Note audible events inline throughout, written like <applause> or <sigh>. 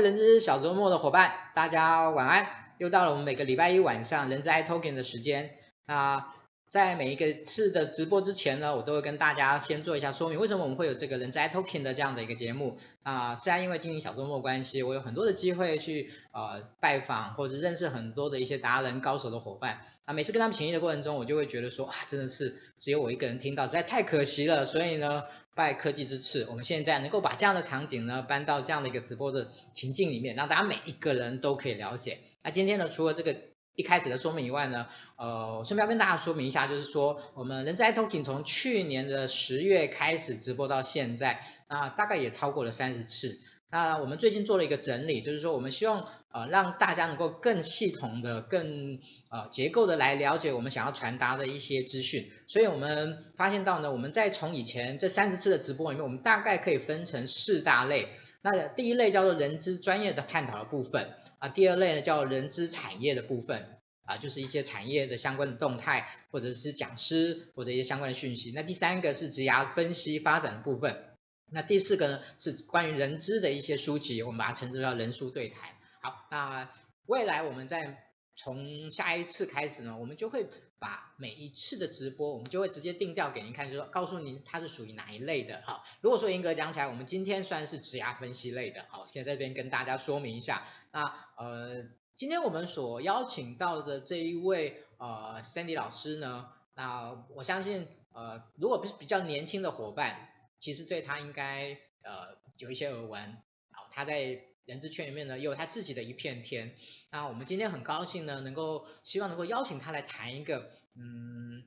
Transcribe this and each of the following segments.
人资小周末的伙伴，大家晚安！又到了我们每个礼拜一晚上人资 iTalking 的时间。那在每一个次的直播之前呢，我都会跟大家先做一下说明，为什么我们会有这个人资 iTalking 的这样的一个节目啊？虽然因为经营小周末关系，我有很多的机会去呃拜访或者认识很多的一些达人高手的伙伴啊，每次跟他们请益的过程中，我就会觉得说啊，真的是只有我一个人听到，实在太可惜了。所以呢，拜科技之赐，我们现在能够把这样的场景呢搬到这样的一个直播的情境里面，让大家每一个人都可以了解。那今天呢，除了这个。一开始的说明以外呢，呃，顺便要跟大家说明一下，就是说我们人资 iTalking 从去年的十月开始直播到现在，那，大概也超过了三十次。那我们最近做了一个整理，就是说我们希望呃让大家能够更系统的、更呃结构的来了解我们想要传达的一些资讯。所以我们发现到呢，我们在从以前这三十次的直播里面，我们大概可以分成四大类。那第一类叫做人资专业的探讨的部分。啊，第二类呢叫人资产业的部分，啊，就是一些产业的相关的动态，或者是讲师或者一些相关的讯息。那第三个是职涯分析发展的部分。那第四个呢是关于人资的一些书籍，我们把它称之为人书对谈。好，那未来我们在从下一次开始呢，我们就会把每一次的直播，我们就会直接定调给您看，就说告诉您它是属于哪一类的。好，如果说严格讲起来，我们今天算是职涯分析类的。好，现在这边跟大家说明一下。那呃，今天我们所邀请到的这一位呃 Sandy 老师呢，那我相信呃，如果不是比较年轻的伙伴，其实对他应该呃有一些耳闻。好，他在。人资圈里面呢，有他自己的一片天。那我们今天很高兴呢，能够希望能够邀请他来谈一个，嗯，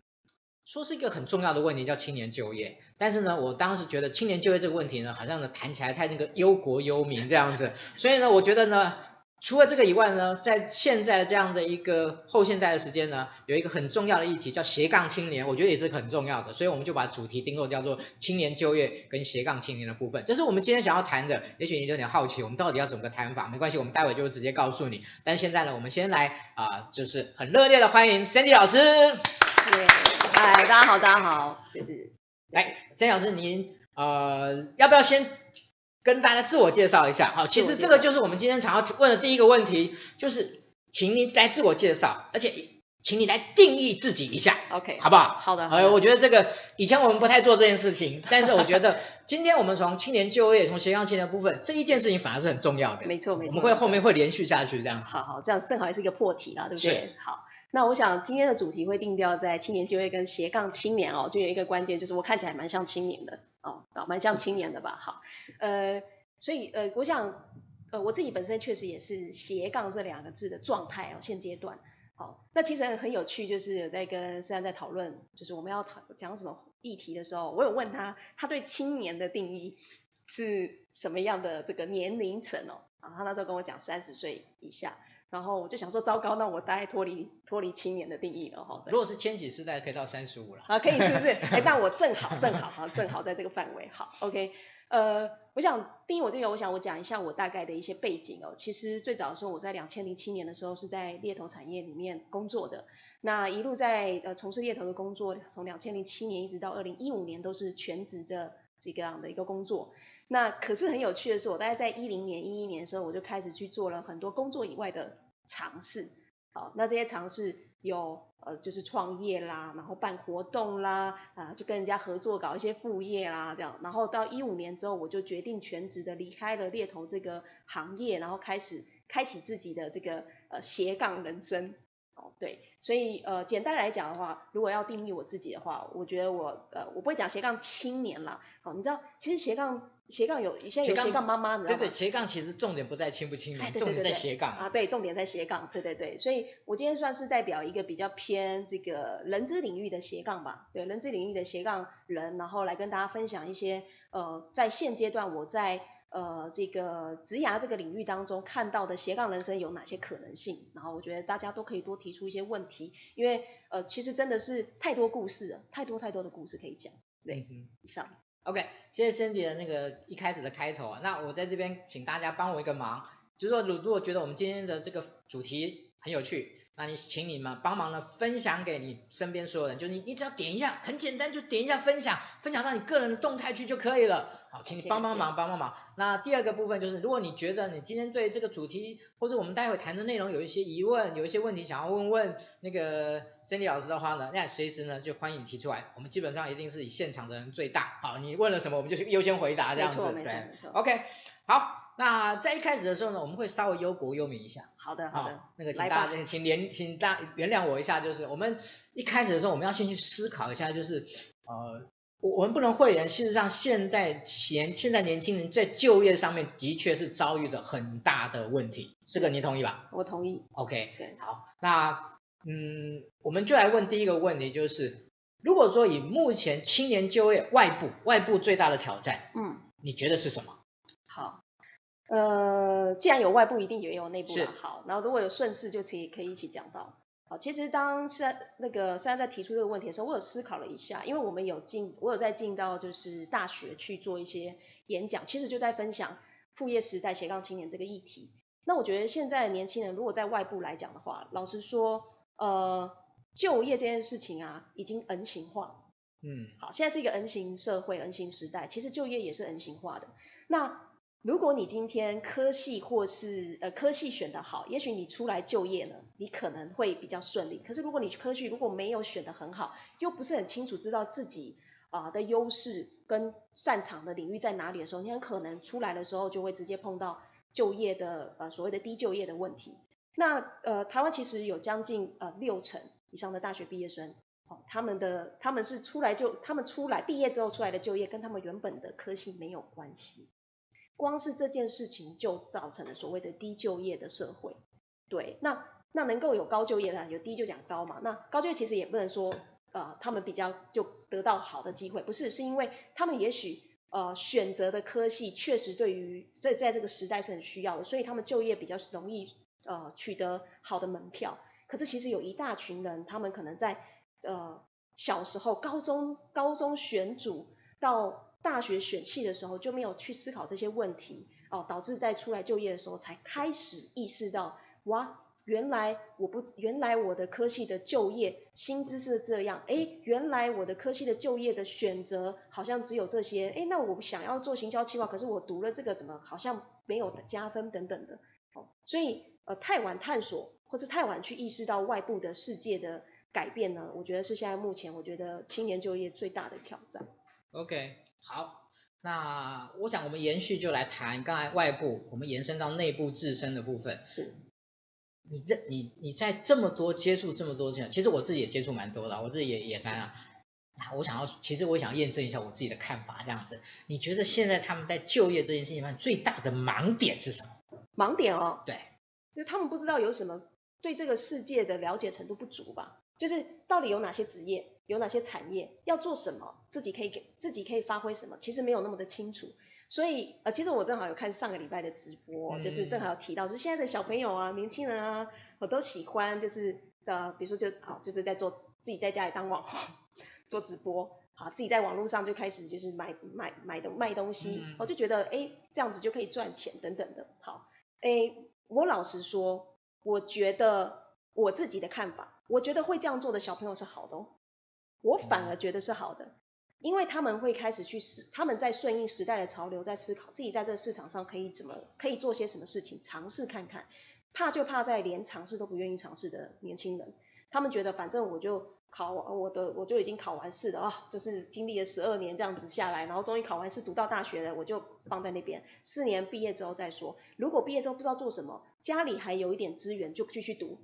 说是一个很重要的问题，叫青年就业。但是呢，我当时觉得青年就业这个问题呢，好像呢谈起来太那个忧国忧民这样子，所以呢，我觉得呢。除了这个以外呢，在现在这样的一个后现代的时间呢，有一个很重要的议题叫斜杠青年，我觉得也是很重要的，所以我们就把主题定做叫做青年就业跟斜杠青年的部分，这是我们今天想要谈的。也许你有点好奇，我们到底要怎么个谈法？没关系，我们待会就直接告诉你。但现在呢，我们先来啊、呃，就是很热烈的欢迎 Sandy 老师。嗨，大家好，大家好，就是来，Sandy 老师，您呃要不要先？跟大家自我介绍一下，好，其实这个就是我们今天想要问的第一个问题，就是请你来自我介绍，而且请你来定义自己一下，OK，好不好？好的，好，我觉得这个以前我们不太做这件事情，但是我觉得今天我们从青年就业，从斜杠青年部分，这一件事情反而是很重要的，没错没错，我们会后面会连续下去这样，好好，这样正好也是一个破题啦，对不对？好。那我想今天的主题会定调在青年就业跟斜杠青年哦，就有一个关键，就是我看起来蛮像青年的哦，蛮像青年的吧？好，呃，所以呃，我想呃，我自己本身确实也是斜杠这两个字的状态哦，现阶段。好，那其实很有趣，就是有在跟思安在讨论，就是我们要讨讲什么议题的时候，我有问他，他对青年的定义是什么样的这个年龄层哦？啊，他那时候跟我讲三十岁以下。然后我就想说，糟糕，那我大概脱离脱离青年的定义了哈。如果是千禧世代，可以到三十五了。啊，可以是不是？哎，但我正好正好哈，正好在这个范围。好，OK。呃，我想定义我这个，我想我讲一下我大概的一些背景哦。其实最早的时候，我在两千零七年的时候是在猎头产业里面工作的。那一路在呃从事猎头的工作，从两千零七年一直到二零一五年都是全职的这个样的一个工作。那可是很有趣的是，我大概在一零年、一一年的时候，我就开始去做了很多工作以外的尝试。好，那这些尝试有呃，就是创业啦，然后办活动啦，啊，就跟人家合作搞一些副业啦，这样。然后到一五年之后，我就决定全职的离开了猎头这个行业，然后开始开启自己的这个呃斜杠人生。哦，对，所以呃，简单来讲的话，如果要定义我自己的话，我觉得我呃，我不会讲斜杠青年啦。好，你知道，其实斜杠斜杠有现在有斜杠妈妈，你知道吗？对对，斜杠其实重点不在亲不青年，哎、对对对对重点在斜杠啊，对，重点在斜杠，对对对。所以我今天算是代表一个比较偏这个人资领域的斜杠吧，对，人资领域的斜杠人，然后来跟大家分享一些呃，在现阶段我在。呃，这个职涯这个领域当中看到的斜杠人生有哪些可能性？然后我觉得大家都可以多提出一些问题，因为呃，其实真的是太多故事了，太多太多的故事可以讲。对，嗯、以上。OK，谢谢 Cindy 的那个一开始的开头。那我在这边请大家帮我一个忙，就是说，如如果觉得我们今天的这个主题很有趣，那你请你们帮忙呢分享给你身边所有人，就你你只要点一下，很简单，就点一下分享，分享到你个人的动态去就可以了。好，请你帮帮忙，帮帮忙。那第二个部分就是，如果你觉得你今天对这个主题或者我们待会谈的内容有一些疑问，有一些问题想要问问那个 Cindy 老师的话呢，那随时呢就欢迎你提出来。我们基本上一定是以现场的人最大，好，你问了什么我们就优先回答这样子。没错，没错，没错。OK，好。那在一开始的时候呢，我们会稍微忧国忧民一下。好的，好的。那个请大家请连请大原谅我一下，就是我们一开始的时候，我们要先去思考一下，就是呃，我我们不能讳言，事实上现在前现在年轻人在就业上面的确是遭遇了很大的问题，这个你同意吧？我同意。OK，对，好，那嗯，我们就来问第一个问题，就是如果说以目前青年就业外部外部最大的挑战，嗯，你觉得是什么？好。呃，既然有外部，一定也有内部的好。然后如果有顺势，就可以可以一起讲到。好，其实当现在那个现在在提出这个问题的时候，我有思考了一下，因为我们有进，我有在进到就是大学去做一些演讲，其实就在分享副业时代斜杠青年这个议题。那我觉得现在的年轻人如果在外部来讲的话，老实说，呃，就业这件事情啊，已经 N 型化。嗯，好，现在是一个 N 型社会，N 型时代，其实就业也是 N 型化的。那如果你今天科系或是呃科系选得好，也许你出来就业呢，你可能会比较顺利。可是如果你科系如果没有选得很好，又不是很清楚知道自己啊、的优势跟擅长的领域在哪里的时候，你很可能出来的时候就会直接碰到就业的呃所谓的低就业的问题。那呃台湾其实有将近呃六成以上的大学毕业生，哦，他们的他们是出来就他们出来毕业之后出来的就业跟他们原本的科系没有关系。光是这件事情就造成了所谓的低就业的社会，对，那那能够有高就业的，有低就讲高嘛，那高就业其实也不能说，呃，他们比较就得到好的机会，不是，是因为他们也许呃选择的科系确实对于在在这个时代是很需要的，所以他们就业比较容易呃取得好的门票。可是其实有一大群人，他们可能在呃小时候高中高中选组到。大学选系的时候就没有去思考这些问题哦，导致在出来就业的时候才开始意识到，哇，原来我不，原来我的科系的就业薪资是这样，哎，原来我的科系的就业的选择好像只有这些，哎，那我想要做行销企划，可是我读了这个怎么好像没有加分等等的，哦，所以呃太晚探索或者太晚去意识到外部的世界的改变呢，我觉得是现在目前我觉得青年就业最大的挑战。OK。好，那我想我们延续就来谈刚才外部，我们延伸到内部自身的部分。是，你这你你在这么多接触这么多这样，其实我自己也接触蛮多的，我自己也也蛮啊。那我想要，其实我想验证一下我自己的看法，这样子，你觉得现在他们在就业这件事情上最大的盲点是什么？盲点哦，对，就是他们不知道有什么对这个世界的了解程度不足吧？就是到底有哪些职业？有哪些产业要做什么，自己可以给自己可以发挥什么，其实没有那么的清楚。所以呃，其实我正好有看上个礼拜的直播，嗯、就是正好有提到，就是现在的小朋友啊、年轻人啊，我都喜欢就是呃，比如说就好，就是在做自己在家里当网红，做直播，好，自己在网络上就开始就是买买买的卖东西，我、嗯、就觉得哎，这样子就可以赚钱等等的。好，哎，我老实说，我觉得我自己的看法，我觉得会这样做的小朋友是好的哦。我反而觉得是好的，因为他们会开始去思，他们在顺应时代的潮流，在思考自己在这个市场上可以怎么，可以做些什么事情，尝试看看。怕就怕在连尝试都不愿意尝试的年轻人，他们觉得反正我就考我的，我就已经考完试了啊、哦，就是经历了十二年这样子下来，然后终于考完试读到大学了，我就放在那边，四年毕业之后再说。如果毕业之后不知道做什么，家里还有一点资源，就继续读，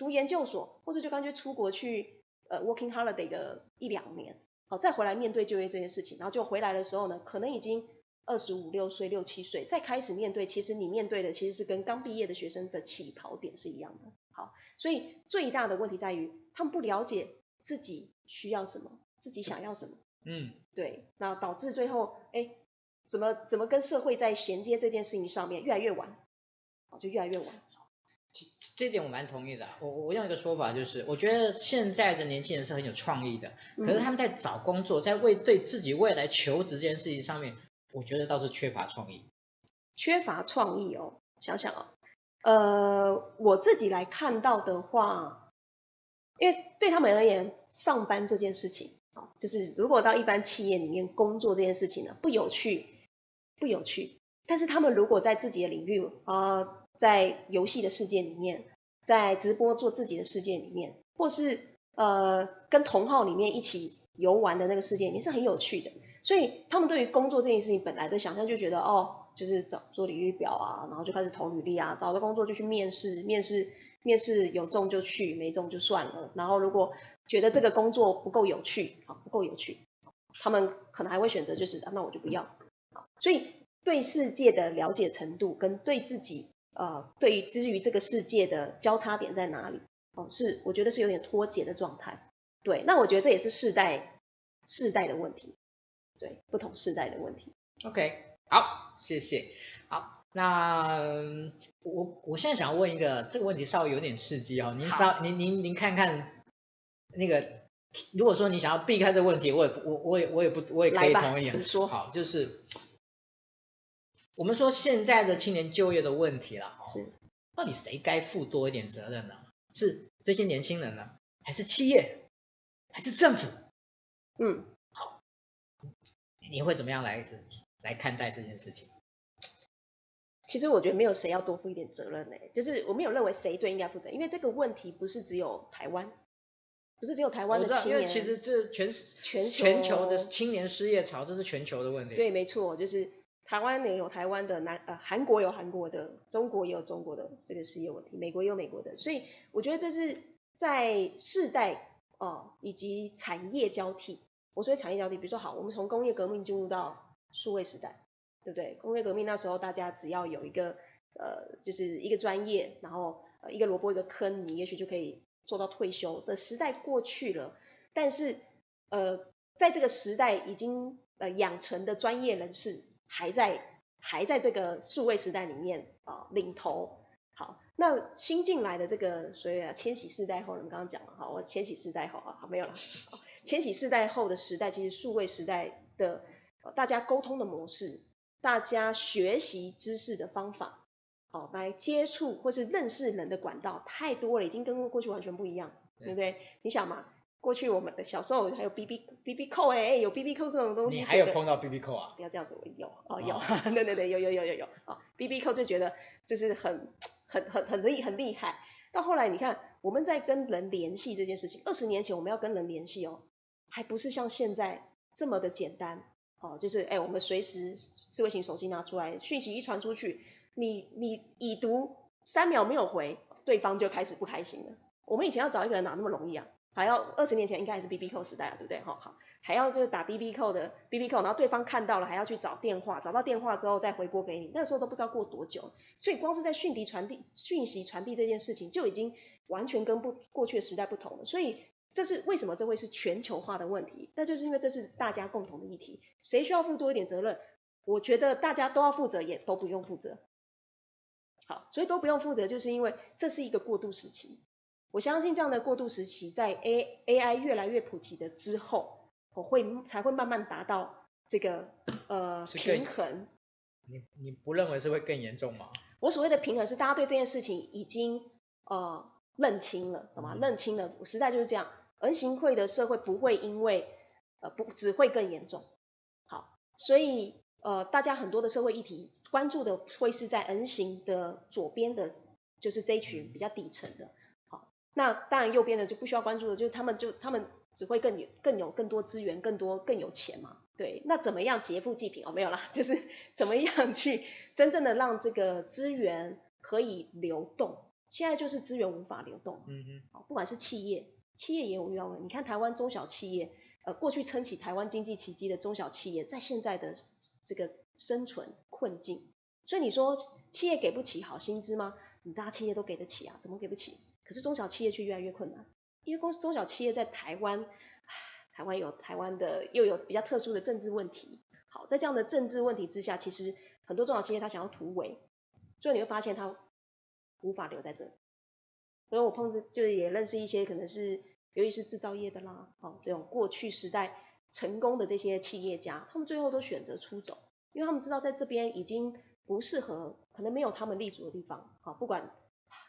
读研究所，或者就干脆出国去。呃，working holiday 的一两年，好，再回来面对就业这件事情，然后就回来的时候呢，可能已经二十五六岁、六七岁，再开始面对，其实你面对的其实是跟刚毕业的学生的起跑点是一样的。好，所以最大的问题在于他们不了解自己需要什么，自己想要什么。嗯，对，那导致最后，哎，怎么怎么跟社会在衔接这件事情上面越来越晚，好，就越来越晚。这点我蛮同意的。我我用一个说法就是，我觉得现在的年轻人是很有创意的，可是他们在找工作，在为对自己未来求职这件事情上面，我觉得倒是缺乏创意。缺乏创意哦，想想哦，呃，我自己来看到的话，因为对他们而言，上班这件事情啊，就是如果到一般企业里面工作这件事情呢，不有趣，不有趣。但是他们如果在自己的领域啊、呃，在游戏的世界里面，在直播做自己的世界里面，或是呃跟同好里面一起游玩的那个世界里面是很有趣的。所以他们对于工作这件事情本来的想象就觉得哦，就是找做履历表啊，然后就开始投履历啊，找到工作就去面试，面试面试有中就去，没中就算了。然后如果觉得这个工作不够有趣啊，不够有趣，他们可能还会选择就是啊，那我就不要。所以对世界的了解程度跟对自己呃，对于之于这个世界的交叉点在哪里？哦，是我觉得是有点脱节的状态。对，那我觉得这也是世代世代的问题。对，不同世代的问题。OK，好，谢谢。好，那我我现在想要问一个这个问题，稍微有点刺激哦。您稍您您您看看那个，如果说你想要避开这个问题，我也我我也我也不我也可以同意。直说。好，就是我们说现在的青年就业的问题了。是。到底谁该负多一点责任呢？是这些年轻人呢，还是企业，还是政府？嗯。好你会怎么样来来看待这件事情？其实我觉得没有谁要多负一点责任呢，就是我没有认为谁最应该负责，因为这个问题不是只有台湾，不是只有台湾的青年，因为其实这全全球的青年失业潮，这是全球的问题。对，没错，就是台湾有台湾的，南呃韩国有韩国的，中国也有中国的这个失业问题，美国也有美国的，所以我觉得这是在世代哦、以及产业交替。我说产业交替，比如说好，我们从工业革命进入到数位时代，对不对？工业革命那时候大家只要有一个呃，就是一个专业，然后一个萝卜一个坑，你也许就可以做到退休的时代过去了。但是呃，在这个时代已经呃养成的专业人士还在还在这个数位时代里面啊、呃、领头。好，那新进来的这个所谓的千禧世代后，你们刚刚讲了，哈，我千禧世代后啊，好没有了。千禧世代后的时代，其实数位时代的大家沟通的模式，大家学习知识的方法，好来接触或是认识人的管道太多了，已经跟过去完全不一样，对，对不对？你想嘛，过去我们的小时候还有 B B B B 扣哎，有 B B 扣这种东西，你还有碰到 B B 扣啊？不要这样子，我有哦有，<laughs> 对对对，有有有有有啊，B B 扣就觉得就是很很很很厉很厉害。到后来你看我们在跟人联系这件事情，二十年前我们要跟人联系哦。还不是像现在这么的简单，哦，就是哎，我们随时智慧型手机拿出来，讯息一传出去，你你已读三秒没有回，对方就开始不开心了。我们以前要找一个人哪那么容易啊？还要二十年前应该还是 BBQ 时代啊，对不对？哈好，还要就是打 BBQ 的 BBQ，然后对方看到了还要去找电话，找到电话之后再回拨给你，那时候都不知道过多久。所以光是在讯息传递讯息传递这件事情就已经完全跟不过去的时代不同了，所以。这是为什么这会是全球化的问题？那就是因为这是大家共同的议题，谁需要负多一点责任？我觉得大家都要负责，也都不用负责。好，所以都不用负责，就是因为这是一个过渡时期。我相信这样的过渡时期，在 A AI 越来越普及的之后，我会才会慢慢达到这个呃平衡。你你不认为是会更严重吗？我所谓的平衡是大家对这件事情已经呃认清了，懂吗？认清了，时代就是这样。R 型会的社会不会因为呃不只会更严重，好，所以呃大家很多的社会议题关注的会是在 N 型的左边的，就是这一群比较底层的，好，那当然右边的就不需要关注的，就是他们就他们只会更有更有更多资源，更多更有钱嘛，对，那怎么样劫富济贫哦没有啦，<laughs> 就是怎么样去真正的让这个资源可以流动，现在就是资源无法流动，嗯嗯，好，不管是企业。企业也有遇到问题，你看台湾中小企业，呃，过去撑起台湾经济奇迹的中小企业，在现在的这个生存困境，所以你说企业给不起好薪资吗？你大企业都给得起啊，怎么给不起？可是中小企业却越来越困难，因为公中小企业在台湾，台湾有台湾的又有比较特殊的政治问题，好，在这样的政治问题之下，其实很多中小企业他想要突围，所以你会发现他无法留在这里。所以我碰着就是也认识一些可能是。尤其是制造业的啦，哦，这种过去时代成功的这些企业家，他们最后都选择出走，因为他们知道在这边已经不适合，可能没有他们立足的地方，好，不管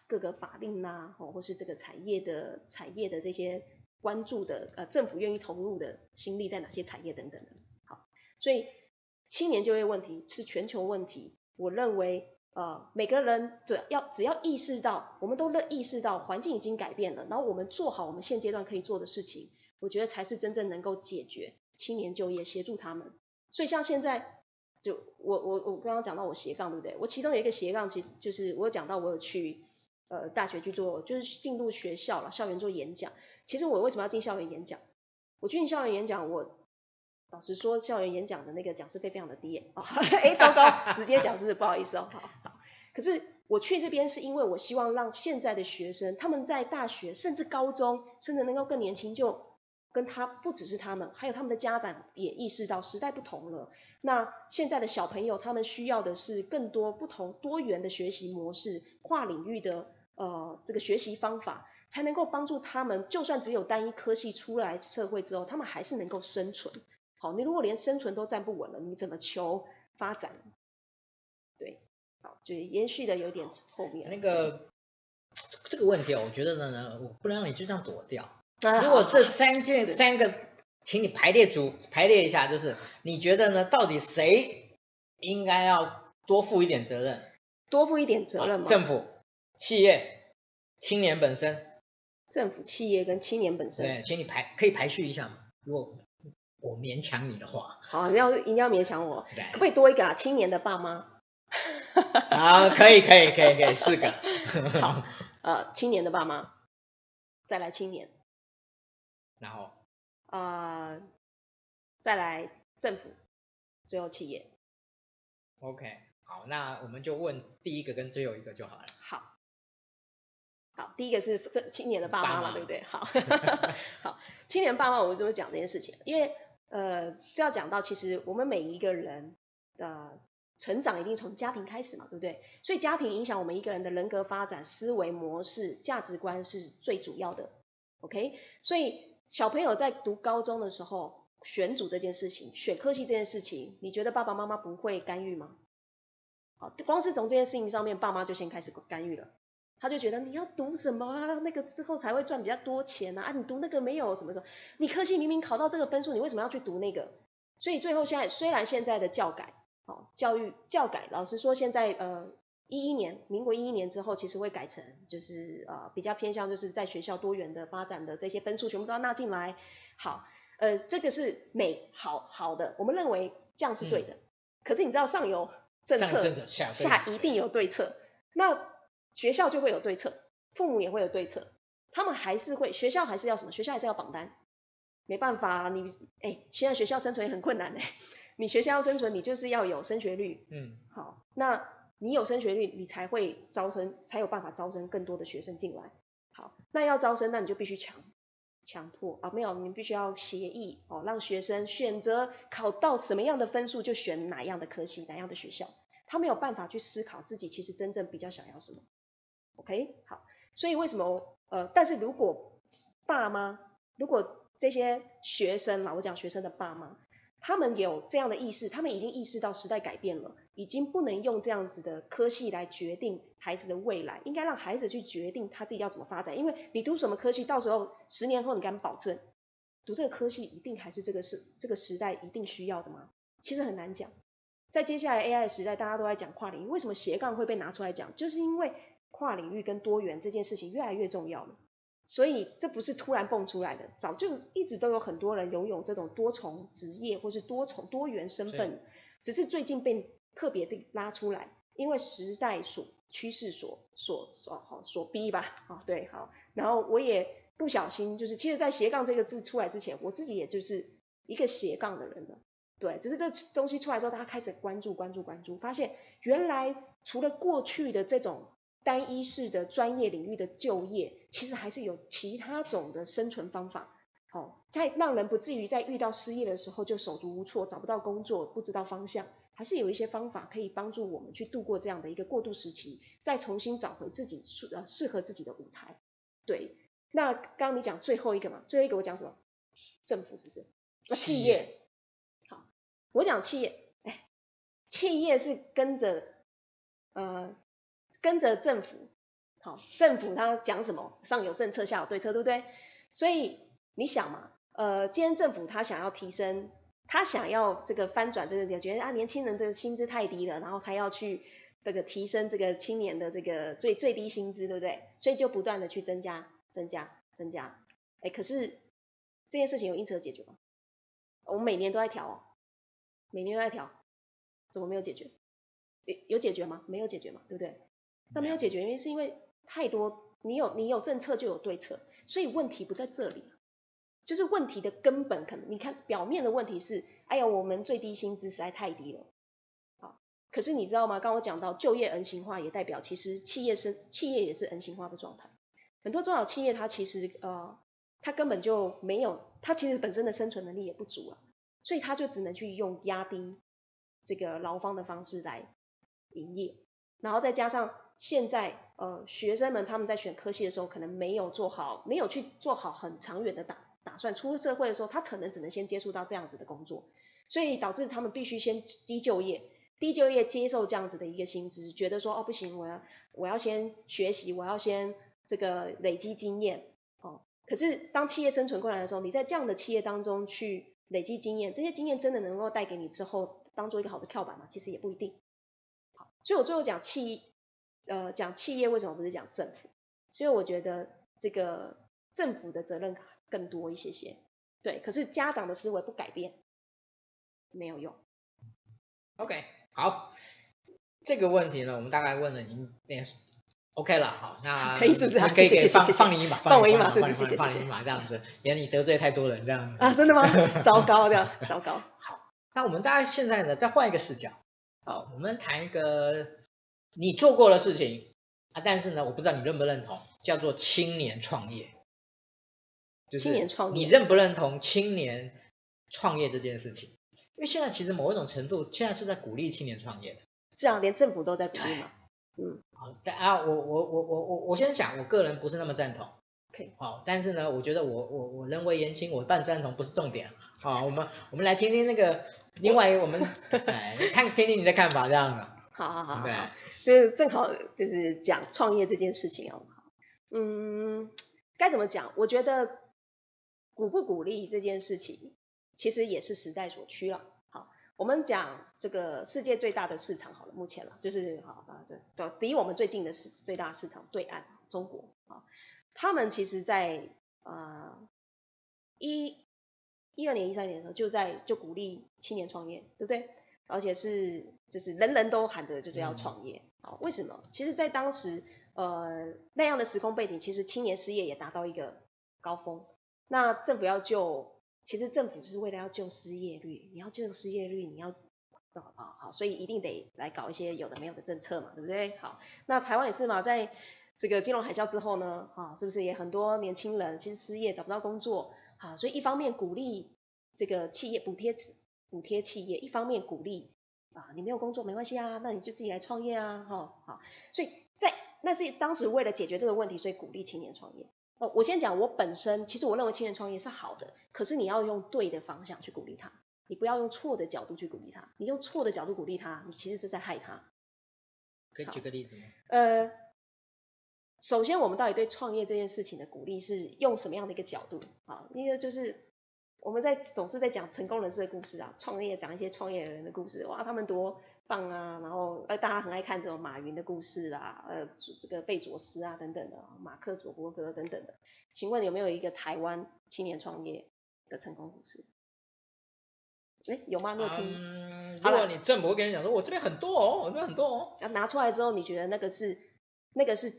各个法令呐，或是这个产业的产业的这些关注的，呃，政府愿意投入的心力在哪些产业等等的，好，所以青年就业问题是全球问题，我认为，呃，每个人只要只要意识到，我们都乐意识到环境已经改变了，然后我们做好我们现阶段可以做的事情，我觉得才是真正能够解决青年就业，协助他们。所以像现在。就我我我刚刚讲到我斜杠对不对？我其中有一个斜杠，其实就是我有讲到我有去呃大学去做，就是进入学校了，校园做演讲。其实我为什么要进校园演讲？我进校园演讲，我老实说，校园演讲的那个讲师费非常的低哦。<laughs> 哎，糟糕，直接讲是不是不好意思哦。好。可是我去这边是因为我希望让现在的学生，他们在大学甚至高中，甚至能够更年轻就。跟他不只是他们，还有他们的家长也意识到时代不同了。那现在的小朋友，他们需要的是更多不同多元的学习模式，跨领域的呃这个学习方法，才能够帮助他们。就算只有单一科系出来社会之后，他们还是能够生存。好，你如果连生存都站不稳了，你怎么求发展？对，好，就延续的有点后面。那个这个问题，我觉得呢，我不能让你就这样躲掉。如果这三件三个，请你排列组排列一下，就是你觉得呢？到底谁应该要多负一点责任？多负一点责任吗？政府、企业、青年本身。政府、企业跟青年本身。对，请你排可以排序一下吗？如果我勉强你的话。好，你要一定要勉强我。对。可不可以多一个啊？青年的爸妈。好，可以可以可以可以四个。<laughs> 好，呃，青年的爸妈，再来青年。然后，呃，再来政府，最后企业。OK，好，那我们就问第一个跟最后一个就好了。好，第一个是这青年的爸妈嘛，对不对？好，<laughs> 好，青年爸妈，我们就会讲这件事情，因为呃，就要讲到其实我们每一个人的成长一定从家庭开始嘛，对不对？所以家庭影响我们一个人的人格发展、思维模式、价值观是最主要的。OK，所以。小朋友在读高中的时候选组这件事情，选科系这件事情，你觉得爸爸妈妈不会干预吗？好，光是从这件事情上面，爸妈就先开始干预了。他就觉得你要读什么啊？那个之后才会赚比较多钱啊！啊，你读那个没有什么什么，你科系明明考到这个分数，你为什么要去读那个？所以最后现在虽然现在的教改，哦，教育教改，老实说现在呃。一一年，民国一一年之后，其实会改成就是呃比较偏向就是在学校多元的发展的这些分数全部都要纳进来。好，呃这个是美好好的，我们认为这样是对的。嗯、可是你知道上有政策，政策下，下一定有对策，那学校就会有对策，父母也会有对策，他们还是会学校还是要什么？学校还是要榜单，没办法，你哎现在学校生存也很困难哎，<laughs> 你学校要生存，你就是要有升学率。嗯，好，那。你有升学率，你才会招生，才有办法招生更多的学生进来。好，那要招生，那你就必须强强迫啊，没有，你必须要协议哦，让学生选择考到什么样的分数就选哪样的科系，哪样的学校。他没有办法去思考自己其实真正比较想要什么。OK，好，所以为什么呃，但是如果爸妈，如果这些学生嘛，我讲学生的爸妈。他们有这样的意识，他们已经意识到时代改变了，已经不能用这样子的科系来决定孩子的未来，应该让孩子去决定他自己要怎么发展。因为你读什么科系，到时候十年后你敢保证读这个科系一定还是这个是这个时代一定需要的吗？其实很难讲。在接下来 AI 的时代，大家都在讲跨领域，为什么斜杠会被拿出来讲？就是因为跨领域跟多元这件事情越来越重要了。所以这不是突然蹦出来的，早就一直都有很多人拥有这种多重职业或是多重多元身份，只是最近被特别的拉出来，因为时代所趋势所所所好所逼吧，啊对好，然后我也不小心就是，其实在斜杠这个字出来之前，我自己也就是一个斜杠的人了，对，只是这东西出来之后，大家开始关注关注关注，发现原来除了过去的这种。单一式的专业领域的就业，其实还是有其他种的生存方法，好，在让人不至于在遇到失业的时候就手足无措，找不到工作，不知道方向，还是有一些方法可以帮助我们去度过这样的一个过渡时期，再重新找回自己适呃适合自己的舞台。对，那刚刚你讲最后一个嘛，最后一个我讲什么？政府是不是？那企业，好，我讲企业，哎，企业是跟着。呃，跟着政府，好，政府他讲什么，上有政策，下有对策，对不对？所以你想嘛，呃，今天政府他想要提升，他想要这个翻转这个点，觉得啊年轻人的薪资太低了，然后他要去这个提升这个青年的这个最最低薪资，对不对？所以就不断的去增加、增加、增加。哎，可是这件事情有因此而解决吗？我们每年都在调哦，每年都在调，怎么没有解决？有有解决吗？没有解决嘛，对不对？那没有解决，原因是因为太多，你有你有政策就有对策，所以问题不在这里，就是问题的根本可能，你看表面的问题是，哎呀，我们最低薪资实在太低了，好，可是你知道吗？刚我讲到就业 M 型化，也代表其实企业是企业也是 M 型化的状态，很多中小企业它其实呃，它根本就没有，它其实本身的生存能力也不足啊，所以它就只能去用压低这个劳方的方式来。营业，然后再加上现在呃学生们他们在选科系的时候，可能没有做好，没有去做好很长远的打打算，出社会的时候，他可能只能先接触到这样子的工作，所以导致他们必须先低就业，低就业接受这样子的一个薪资，觉得说哦不行，我要我要先学习，我要先这个累积经验哦。可是当企业生存过来的时候，你在这样的企业当中去累积经验，这些经验真的能够带给你之后当做一个好的跳板吗？其实也不一定。好所以我最后讲企，呃，讲企业为什么不是讲政府？所以我觉得这个政府的责任更多一些些，对。可是家长的思维不改变，没有用。OK，好，这个问题呢，我们大概问了您，OK 了，好，那 <laughs> 可以是不是？可以可以放放你一马，放我一马，放你放你一马，这样子，免得你得罪太多人，这样子。啊，真的吗？<laughs> 糟糕的，糟糕。好，那我们大概现在呢，再换一个视角。好，我们谈一个你做过的事情啊，但是呢，我不知道你认不认同，叫做青年创业。就是青年创业，你认不认同青年创业这件事情？因为现在其实某一种程度，现在是在鼓励青年创业的。是啊，连政府都在鼓励嘛。嗯。好，但啊，我我我我我我先讲，我个人不是那么赞同。OK。好，但是呢，我觉得我我我人微言轻，我半赞同不是重点。好，我们我们来听听那个。另外，我们 <laughs> 哎，看听听你的看法，这样的。好好好，对，就是正好就是讲创业这件事情哦。嗯，该怎么讲？我觉得鼓不鼓励这件事情，其实也是时代所趋了。好，我们讲这个世界最大的市场，好了，目前了，就是好啊，这离我们最近的市最大市场对岸中国啊，他们其实在啊一。一二年、一三年的时候，就在就鼓励青年创业，对不对？而且是就是人人都喊着就是要创业，好、为什么？其实，在当时呃那样的时空背景，其实青年失业也达到一个高峰。那政府要救，其实政府是为了要救失业率，你要救失业率，你要好好好，所以一定得来搞一些有的没有的政策嘛，对不对？好，那台湾也是嘛，在这个金融海啸之后呢，啊，是不是也很多年轻人其实失业找不到工作？好，所以一方面鼓励这个企业补贴补贴企业，一方面鼓励啊，你没有工作没关系啊，那你就自己来创业啊，哈，好，所以在那是当时为了解决这个问题，所以鼓励青年创业。哦，我先讲我本身，其实我认为青年创业是好的，可是你要用对的方向去鼓励他，你不要用错的角度去鼓励他，你用错的角度鼓励他，你其实是在害他。可以举个例子吗？呃。首先，我们到底对创业这件事情的鼓励是用什么样的一个角度啊？因为就是我们在总是在讲成功人士的故事啊，创业讲一些创业人的故事，哇，他们多棒啊！然后呃，大家很爱看这种马云的故事啊，呃，这个贝佐斯啊等等的，马克·佐伯格等等的。请问有没有一个台湾青年创业的成功故事？哎，有吗？你有听？嗯，如果你政府会跟你讲说，我这边很多哦，我这边很多哦，要拿出来之后，你觉得那个是那个是？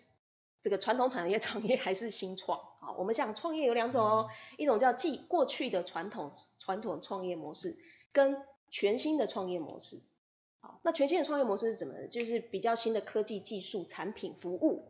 这个传统产业创业还是新创啊？我们想创业有两种哦，一种叫继过去的传统传统创业模式，跟全新的创业模式。好，那全新的创业模式是怎么？就是比较新的科技技术、产品、服务，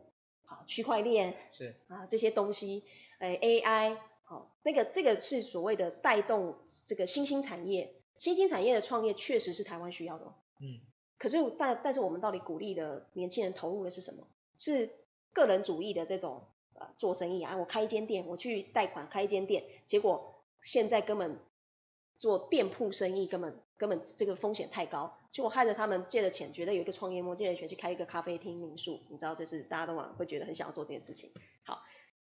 好，区块链是啊这些东西，诶 AI，好，那个这个是所谓的带动这个新兴产业，新兴产业的创业确实是台湾需要的。嗯，可是但但是我们到底鼓励的年轻人投入的是什么？是个人主义的这种呃做生意啊，我开一间店，我去贷款开一间店，结果现在根本做店铺生意根本根本这个风险太高，就我害得他们借了钱，觉得有一个创业梦，借了钱去开一个咖啡厅民宿，你知道，就是大家都往会觉得很想要做这件事情。好，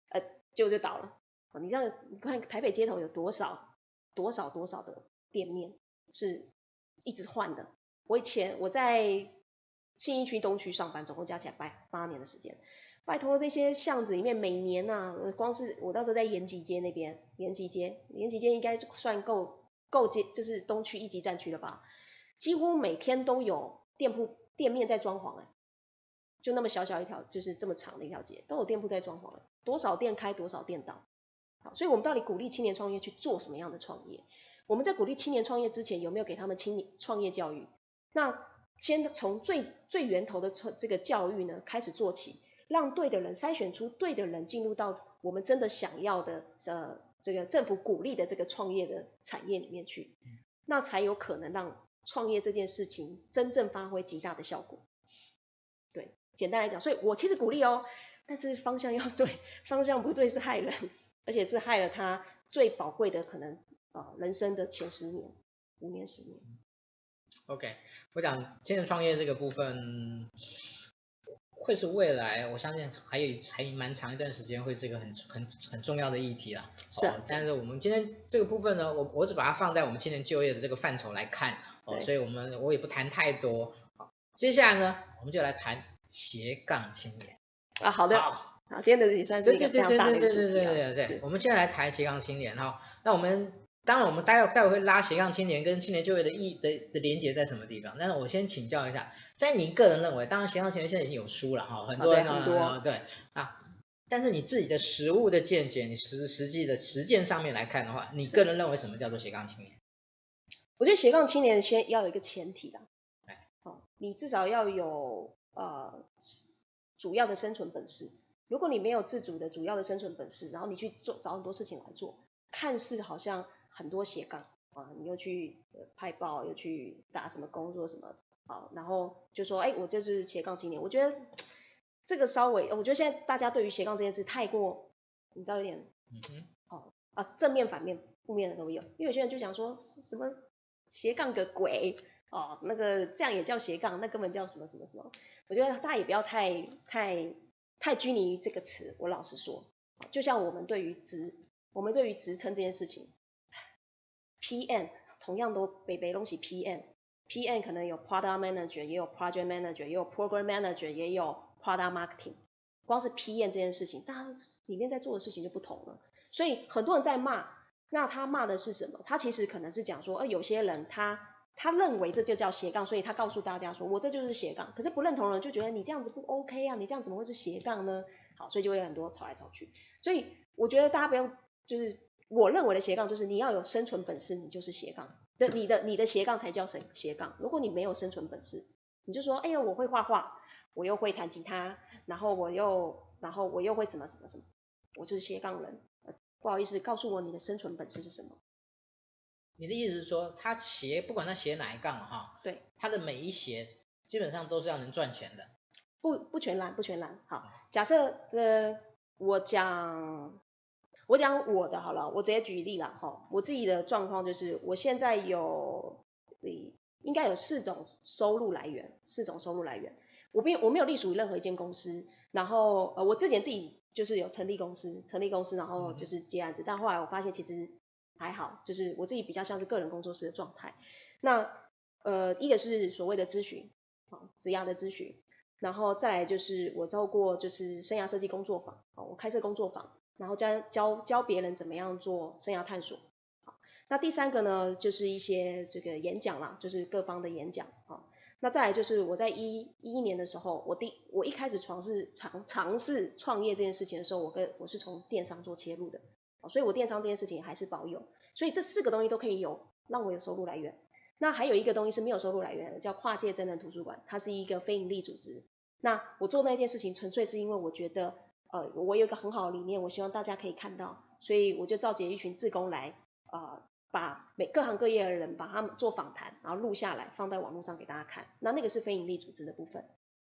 呃，结果就倒了。你这样，你看台北街头有多少多少多少的店面是一直换的。我以前我在信义区东区上班，总共加起来八八年的时间。拜托那些巷子里面，每年呐、啊，光是我到时候在延吉街那边，延吉街，延吉街应该算够够街，就是东区一级战区了吧？几乎每天都有店铺店面在装潢哎，就那么小小一条，就是这么长的一条街，都有店铺在装潢，多少店开，多少店倒。好，所以我们到底鼓励青年创业去做什么样的创业？我们在鼓励青年创业之前，有没有给他们青年创业教育？那先从最最源头的这个教育呢开始做起。让对的人筛选出对的人进入到我们真的想要的呃这个政府鼓励的这个创业的产业里面去，那才有可能让创业这件事情真正发挥极大的效果。对，简单来讲，所以我其实鼓励哦，但是方向要对，方向不对是害人，而且是害了他最宝贵的可能啊、呃、人生的前十年、五年、十年。OK，我讲青年创业这个部分。会是未来，我相信还有还蛮长一段时间会是一个很很很重要的议题啦。是啊。但是我们今天这个部分呢，我我只把它放在我们青年就业的这个范畴来看哦，所以我们我也不谈太多。好，接下来呢，我们就来谈斜杠青年。啊，好的。好，好，今天的也算是一个非常大的主题。对对对对对对对对。我们现在来谈斜杠青年哈，那我们。当然，我们待会待会会拉斜杠青年跟青年就业的意的的连接在什么地方？但是我先请教一下，在你个人认为，当然斜杠青年现在已经有书了哈，很多人很多对啊，但是你自己的实物的见解，你实实际的实践上面来看的话，你个人认为什么叫做斜杠青年？我觉得斜杠青年先要有一个前提的，哎，哦，你至少要有呃主要的生存本事。如果你没有自主的主要的生存本事，然后你去做找很多事情来做，看似好像。很多斜杠啊，你又去派报，又去打什么工作什么啊，然后就说，哎，我这是斜杠青年。我觉得这个稍微，我觉得现在大家对于斜杠这件事太过，你知道有点，嗯啊，正面反面负面的都有，因为有些人就讲说什么斜杠个鬼哦，那个这样也叫斜杠，那根本叫什么什么什么。我觉得大家也不要太太太拘泥于这个词。我老实说，就像我们对于职，我们对于职称这件事情。PM 同样都北北东西 PM，PM 可能有 Product Manager，也有 Project Manager，也有 Program Manager，也有 Product Marketing。光是 PM 这件事情，大家里面在做的事情就不同了。所以很多人在骂，那他骂的是什么？他其实可能是讲说，呃，有些人他他认为这就叫斜杠，所以他告诉大家说我这就是斜杠。可是不认同的人就觉得你这样子不 OK 啊，你这样怎么会是斜杠呢？好，所以就会有很多吵来吵去。所以我觉得大家不用就是。我认为的斜杠就是你要有生存本事，你就是斜杠。对，你的你的斜杠才叫斜斜杠。如果你没有生存本事，你就说，哎呀，我会画画，我又会弹吉他，然后我又然后我又会什么什么什么，我就是斜杠人。不好意思，告诉我你的生存本事是什么？你的意思是说，他斜不管他斜哪一杠哈，对，他的每一斜基本上都是要能赚钱的。不不全然不全然。好，假设呃我讲。我讲我的好了，我直接举例了哈。我自己的状况就是，我现在有，应该有四种收入来源，四种收入来源。我没有我没有隶属于任何一间公司，然后呃，我之前自己就是有成立公司，成立公司然后就是接案子，但后来我发现其实还好，就是我自己比较像是个人工作室的状态。那呃，一个是所谓的咨询，啊，职涯的咨询，然后再来就是我做过就是生涯设计工作坊，啊，我开设工作坊。然后教教教别人怎么样做生涯探索，好，那第三个呢，就是一些这个演讲啦，就是各方的演讲，好，那再来就是我在一一一年的时候，我第我一开始尝试尝尝试创业这件事情的时候，我跟我是从电商做切入的，所以我电商这件事情还是保有，所以这四个东西都可以有让我有收入来源。那还有一个东西是没有收入来源的，叫跨界真人图书馆，它是一个非营利组织。那我做那件事情纯粹是因为我觉得。呃，我有一个很好的理念，我希望大家可以看到，所以我就召集一群志工来，呃，把每各行各业的人把他们做访谈，然后录下来放在网络上给大家看。那那个是非营利组织的部分。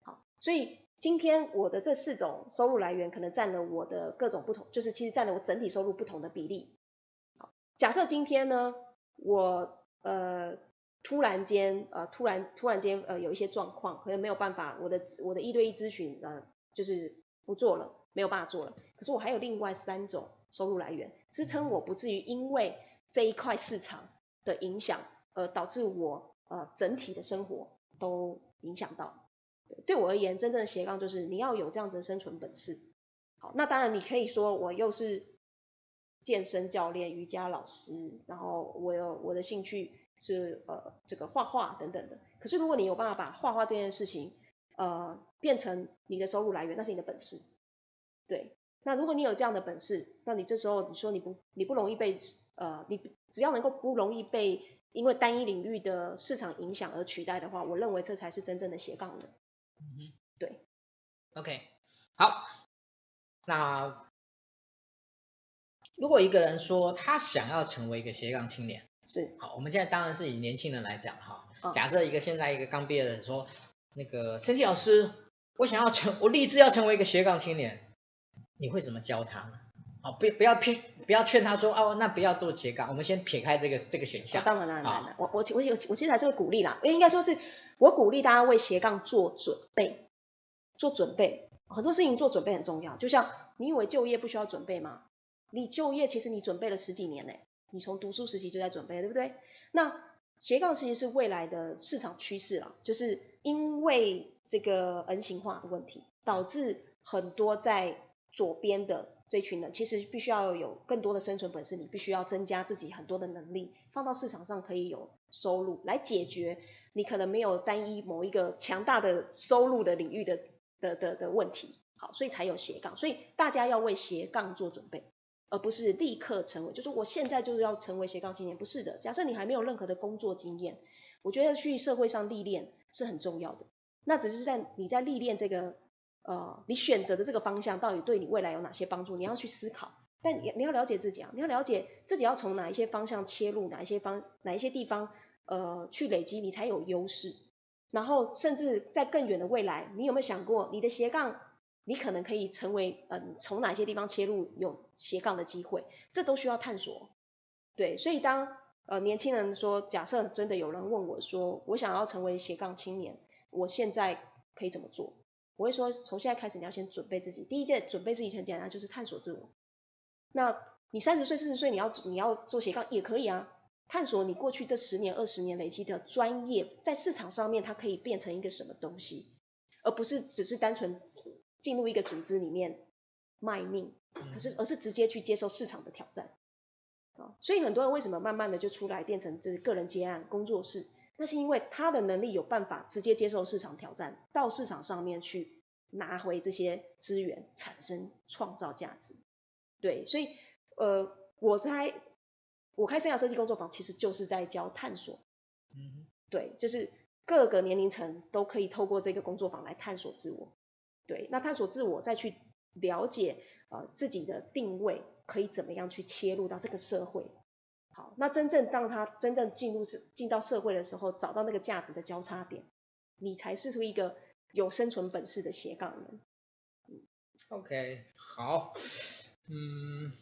好，所以今天我的这四种收入来源可能占了我的各种不同，就是其实占了我整体收入不同的比例。好，假设今天呢，我呃突然间呃突然突然间呃有一些状况，可能没有办法，我的我的一对一咨询呃就是不做了，没有办法做了。可是我还有另外三种收入来源，支撑我不至于因为这一块市场的影响，而导致我呃整体的生活都影响到。对我而言，真正的斜杠就是你要有这样子的生存本事。好，那当然你可以说我又是健身教练、瑜伽老师，然后我有我的兴趣是呃这个画画等等的。可是如果你有办法把画画这件事情呃变成你的收入来源，那是你的本事。对，那如果你有这样的本事，那你这时候你说你不你不容易被呃你只要能够不容易被因为单一领域的市场影响而取代的话，我认为这才是真正的斜杠人。嗯哼，对，OK，好，那如果一个人说他想要成为一个斜杠青年，是，好，我们现在当然是以年轻人来讲哈，哦、假设一个现在一个刚毕业的人说，那个 Cindy 老师，我想要成，我立志要成为一个斜杠青年，你会怎么教他呢？好，不不要骗，不要劝他说，哦，那不要做斜杠，我们先撇开这个这个选项。当然了，当然了，我我我我我其实还是会鼓励啦，因为应该说是。我鼓励大家为斜杠做准备，做准备，很多事情做准备很重要。就像你以为就业不需要准备吗？你就业其实你准备了十几年嘞，你从读书时期就在准备，对不对？那斜杠其实是未来的市场趋势了，就是因为这个 N 型化的问题，导致很多在左边的这群人，其实必须要有更多的生存本事，你必须要增加自己很多的能力，放到市场上可以有收入来解决。你可能没有单一某一个强大的收入的领域的的的的问题，好，所以才有斜杠，所以大家要为斜杠做准备，而不是立刻成为，就是我现在就是要成为斜杠青年，不是的。假设你还没有任何的工作经验，我觉得去社会上历练是很重要的。那只是在你在历练这个呃，你选择的这个方向到底对你未来有哪些帮助，你要去思考。但你你要了解自己啊，你要了解自己要从哪一些方向切入，哪一些方哪一些地方。呃，去累积你才有优势，然后甚至在更远的未来，你有没有想过你的斜杠，你可能可以成为，嗯、从哪些地方切入有斜杠的机会，这都需要探索。对，所以当呃年轻人说，假设真的有人问我说，我想要成为斜杠青年，我现在可以怎么做？我会说，从现在开始你要先准备自己，第一件准备自己很简单，就是探索自我。那你三十岁、四十岁，你要你要做斜杠也可以啊。探索你过去这十年、二十年累积的专业，在市场上面它可以变成一个什么东西，而不是只是单纯进入一个组织里面卖命，可是而是直接去接受市场的挑战。啊，所以很多人为什么慢慢的就出来变成这个人接案工作室？那是因为他的能力有办法直接接受市场挑战，到市场上面去拿回这些资源，产生创造价值。对，所以呃，我在。我开生涯设计工作坊，其实就是在教探索。嗯，对，就是各个年龄层都可以透过这个工作坊来探索自我。对，那探索自我，再去了解呃自己的定位，可以怎么样去切入到这个社会。好，那真正当他真正进入进到社会的时候，找到那个价值的交叉点，你才是出一个有生存本事的斜杠人。嗯，OK，好，嗯。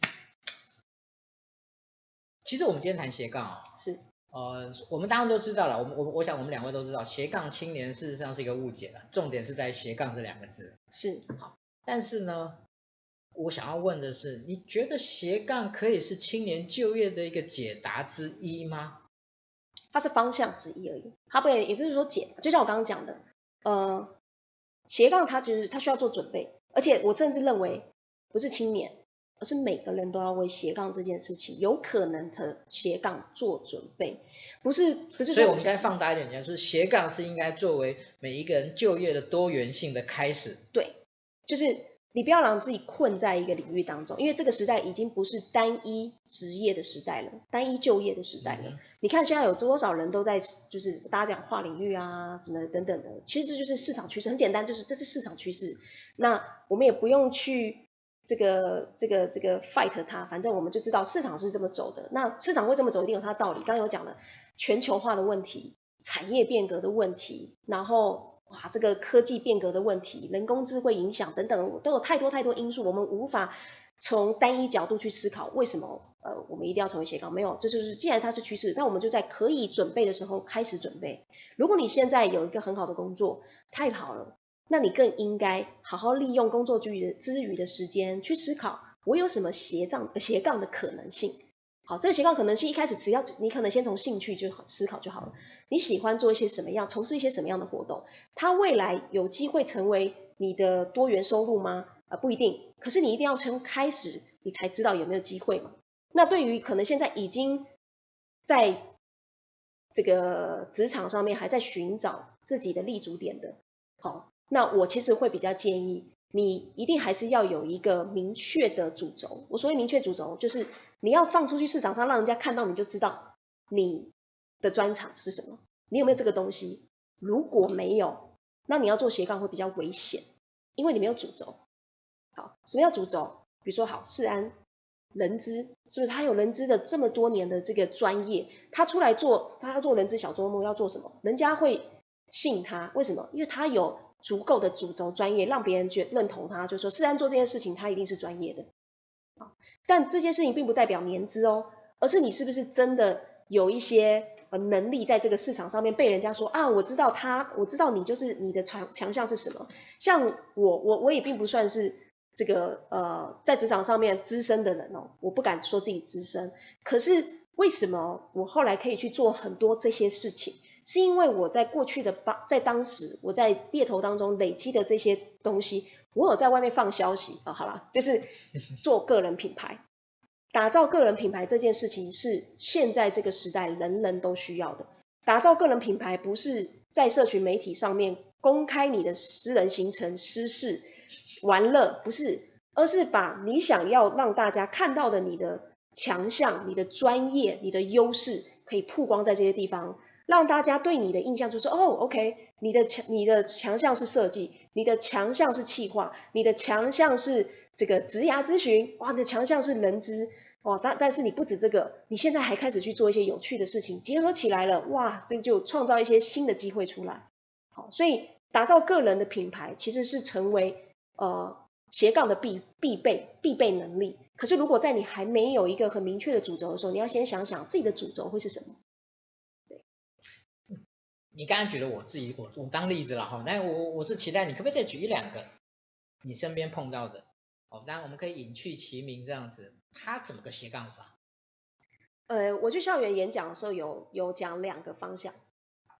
其实我们今天谈斜杠啊，是，呃，我们当然都知道了，我们我我想我们两位都知道，斜杠青年事实上是一个误解了，重点是在斜杠这两个字。是，好，但是呢，我想要问的是，你觉得斜杠可以是青年就业的一个解答之一吗？它是方向之一而已，它不也也不是说解，就像我刚刚讲的，呃，斜杠它其实它需要做准备，而且我甚至认为不是青年。而是每个人都要为斜杠这件事情有可能的斜杠做准备，不是不是。所以我们应该放大一点讲，就是斜杠是应该作为每一个人就业的多元性的开始。对，就是你不要让自己困在一个领域当中，因为这个时代已经不是单一职业的时代了，单一就业的时代了。嗯、你看现在有多少人都在，就是大家讲跨领域啊什么等等的，其实这就是市场趋势，很简单，就是这是市场趋势。那我们也不用去。这个这个这个 fight 它，反正我们就知道市场是这么走的。那市场会这么走，一定有它的道理。刚刚有讲了全球化的问题、产业变革的问题，然后哇，这个科技变革的问题、人工智慧影响等等，都有太多太多因素，我们无法从单一角度去思考为什么呃我们一定要成为斜杠？没有，这就是既然它是趋势，那我们就在可以准备的时候开始准备。如果你现在有一个很好的工作，太好了，那你更应该好好利用工作之余的之余的时间去思考，我有什么斜杠斜杠的可能性。好，这个斜杠可能性一开始只要你可能先从兴趣就好思考就好了。你喜欢做一些什么样，从事一些什么样的活动？它未来有机会成为你的多元收入吗？呃，不一定。可是你一定要从开始，你才知道有没有机会嘛。那对于可能现在已经在这个职场上面还在寻找自己的立足点的，好，那我其实会比较建议你一定还是要有一个明确的主轴。我所谓明确主轴，就是你要放出去市场上，让人家看到你就知道你的专长是什么，你有没有这个东西？如果没有，那你要做斜杠会比较危险，因为你没有主轴。好，什么叫主轴？比如说，好，世安人资，是不是他有人资的这么多年的这个专业？他出来做，他要做人资小周末要做什么？人家会信他，为什么？因为他有足够的主轴专业，让别人觉认同他，就说世安做这件事情，他一定是专业的。但这件事情并不代表年资哦，而是你是不是真的有一些呃能力在这个市场上面被人家说啊，我知道他，我知道你就是你的强强项是什么？像我，我我也并不算是。这个呃，在职场上面资深的人哦，我不敢说自己资深，可是为什么我后来可以去做很多这些事情？是因为我在过去的当在当时我在猎头当中累积的这些东西，我有在外面放消息啊、好了，就是做个人品牌，打造个人品牌这件事情是现在这个时代人人都需要的。打造个人品牌不是在社群媒体上面公开你的私人行程私事。玩乐不是，而是把你想要让大家看到的你的强项、你的专业、你的优势，可以曝光在这些地方，让大家对你的印象就是哦，OK，你的强你的强项是设计，你的强项是企划，你的强项是这个职涯咨询，哇，你的强项是人资，哇，但但是你不止这个，你现在还开始去做一些有趣的事情，结合起来了，哇，这就创造一些新的机会出来。好，所以打造个人的品牌其实是成为。呃，斜杠的必必备必备能力。可是，如果在你还没有一个很明确的主轴的时候，你要先想想自己的主轴会是什么。对。你刚刚举了我自己，我我当例子了哈。那我我是期待你可不可以再举一两个你身边碰到的？哦，当然我们可以隐去其名这样子。他怎么个斜杠法？呃，我去校园演讲的时候有有讲两个方向，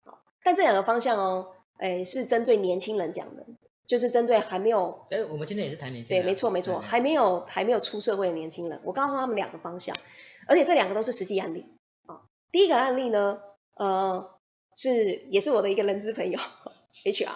好，但这两个方向哦，哎，是针对年轻人讲的。就是针对还没有，哎，我们今天也是谈年轻人，对，没错没错，还没有还没有出社会的年轻人，我告诉他们两个方向，而且这两个都是实际案例啊。第一个案例呢，呃，是也是我的一个人资朋友，<laughs> HR。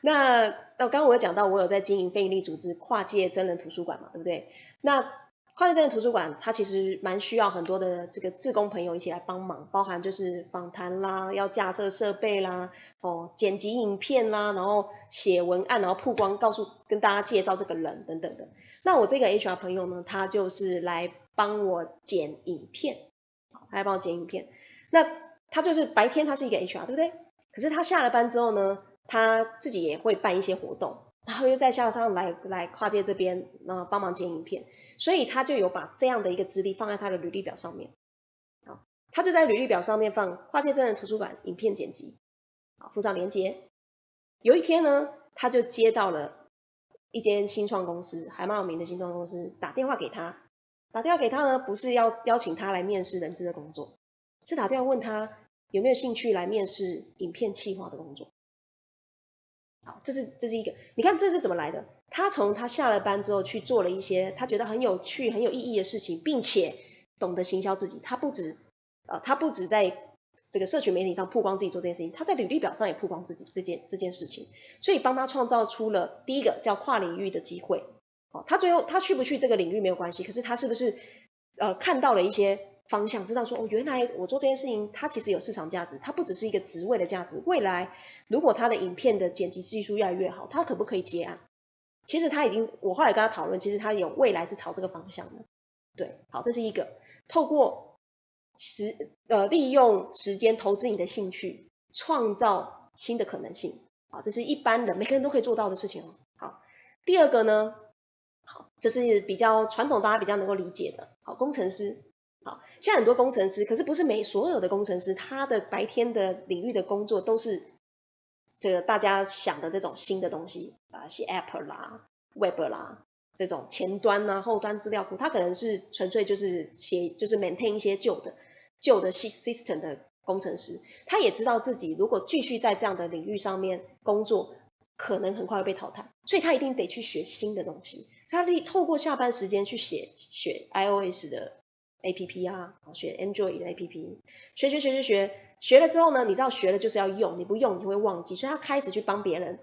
那那刚刚我有讲到，我有在经营非营利组织跨界真人图书馆嘛，对不对？那跨界真人图书馆，它其实蛮需要很多的这个志工朋友一起来帮忙，包含就是访谈啦，要架设设备啦，哦，剪辑影片啦，然后写文案，然后曝光，告诉跟大家介绍这个人等等的。那我这个 HR 朋友呢，他就是来帮我剪影片，他来帮我剪影片。那他就是白天他是一个 HR，对不对？可是他下了班之后呢，他自己也会办一些活动，然后又再下上来来跨界这边，然后帮忙剪影片。所以他就有把这样的一个资历放在他的履历表上面，好，他就在履历表上面放跨界真人图书馆影片剪辑，好，附上链接。有一天呢，他就接到了一间新创公司，还蛮有名的新创公司打电话给他，打电话给他呢，不是要邀请他来面试人资的工作，是打电话问他有没有兴趣来面试影片企划的工作。好，这是这是一个，你看这是怎么来的？他从他下了班之后去做了一些他觉得很有趣、很有意义的事情，并且懂得行销自己。他不止，呃，他不止在这个社群媒体上曝光自己做这件事情，他在履历表上也曝光自己这件这件事情，所以帮他创造出了第一个叫跨领域的机会。哦，他最后他去不去这个领域没有关系，可是他是不是呃看到了一些方向，知道说哦，原来我做这件事情，它其实有市场价值，它不只是一个职位的价值。未来如果他的影片的剪辑技术越来越好，他可不可以接案？其实他已经，我后来跟他讨论，其实他有未来是朝这个方向的。对，好，这是一个透过时呃利用时间投资你的兴趣，创造新的可能性。啊，这是一般的每个人都可以做到的事情。好，第二个呢，好，这是比较传统，大家比较能够理解的。好，工程师。好，现在很多工程师，可是不是每所有的工程师，他的白天的领域的工作都是这个大家想的这种新的东西啊，写 Apple 啦、Web 啦这种前端啊、后端资料库，他可能是纯粹就是写就是 maintain 一些旧的旧的 system 的工程师，他也知道自己如果继续在这样的领域上面工作，可能很快会被淘汰，所以他一定得去学新的东西，他可以透过下班时间去写学 iOS 的。A P P 啊，学 Android 的 A P P，学学学学学，学了之后呢，你知道学了就是要用，你不用你就会忘记，所以他开始去帮别人，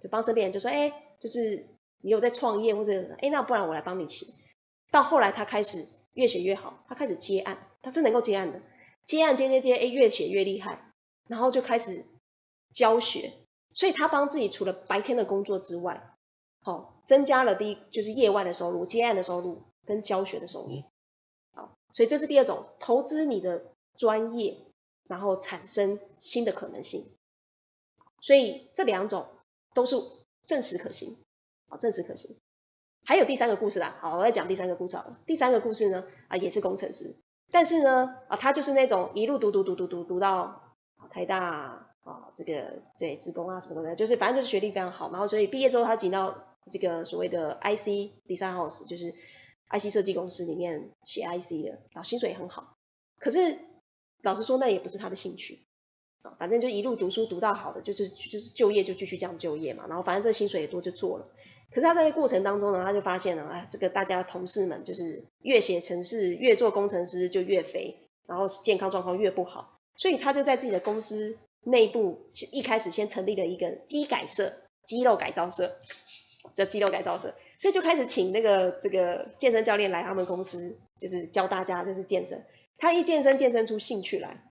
就帮身边人，就说，哎，就是你有在创业或者，哎，那不然我来帮你写。到后来他开始越写越好，他开始接案，他是能够接案的，接案接接接，哎，越写越厉害，然后就开始教学，所以他帮自己除了白天的工作之外，好，增加了第一就是业外的收入，接案的收入跟教学的收入。所以这是第二种投资你的专业，然后产生新的可能性。所以这两种都是证实可行，啊，证实可行。还有第三个故事啦，好，我来讲第三个故事好了。第三个故事呢，啊，也是工程师，但是呢，啊，他就是那种一路读读读读读读到台大啊，这个对，职工啊什么的，就是反正就是学历非常好，然后所以毕业之后他进到这个所谓的 IC Design House，就是。IC 设计公司里面写 IC 的，然后薪水也很好。可是老实说，那也不是他的兴趣啊。反正就一路读书读到好的，就是就是就业就继续这样就业嘛。然后反正这薪水也多就做了。可是他在这过程当中呢，他就发现了，哎，这个大家同事们就是越写程式越做工程师就越肥，然后健康状况越不好。所以他就在自己的公司内部一开始先成立了一个肌改社，肌肉改造社，叫肌肉改造社。所以就开始请那个这个健身教练来他们公司，就是教大家就是健身。他一健身健身出兴趣来，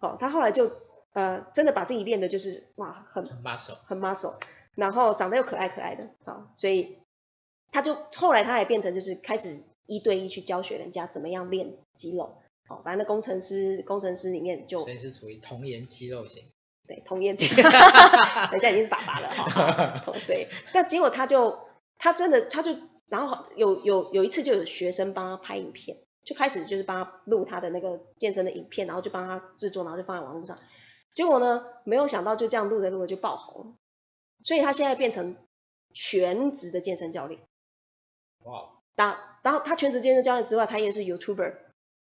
哦，他后来就呃真的把自己练的就是哇很 muscle 很 muscle，然后长得又可爱可爱的，好，所以他就后来他也变成就是开始一对一去教学人家怎么样练肌肉，哦，反正那工程师工程师里面就所以是属于童颜肌肉型，对童颜肌。肉，<laughs> <laughs> 人家已经是爸爸了哈，<laughs> 对，但结果他就。他真的，他就然后有有有一次就有学生帮他拍影片，就开始就是帮他录他的那个健身的影片，然后就帮他制作，然后就放在网络上。结果呢，没有想到就这样录着录着就爆红，所以他现在变成全职的健身教练。哇！那然后他全职健身教练之外，他也是 YouTuber，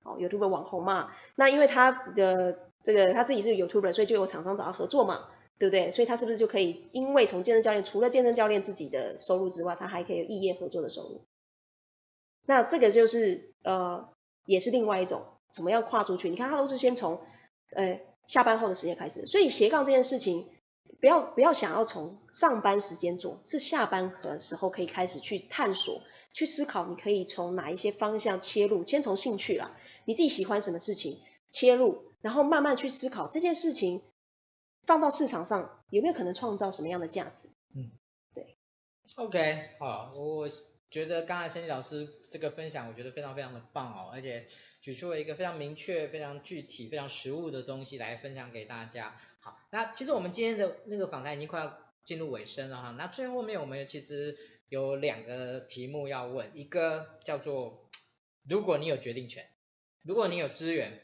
哦，YouTuber 网红嘛。那因为他的这个他自己是 YouTuber，所以就有厂商找他合作嘛。对不对？所以他是不是就可以，因为从健身教练除了健身教练自己的收入之外，他还可以有异业合作的收入。那这个就是呃，也是另外一种怎么样跨出去？你看他都是先从呃下班后的时间开始，所以斜杠这件事情，不要不要想要从上班时间做，是下班的时候可以开始去探索、去思考，你可以从哪一些方向切入？先从兴趣啦，你自己喜欢什么事情切入，然后慢慢去思考这件事情。放到市场上有没有可能创造什么样的价值？嗯，对。OK，好，我觉得刚才 Sandy 老师这个分享，我觉得非常非常的棒哦，而且举出了一个非常明确、非常具体、非常实物的东西来分享给大家。好，那其实我们今天的那个访谈已经快要进入尾声了哈。那最后面我们其实有两个题目要问，一个叫做如果你有决定权，如果你有资源。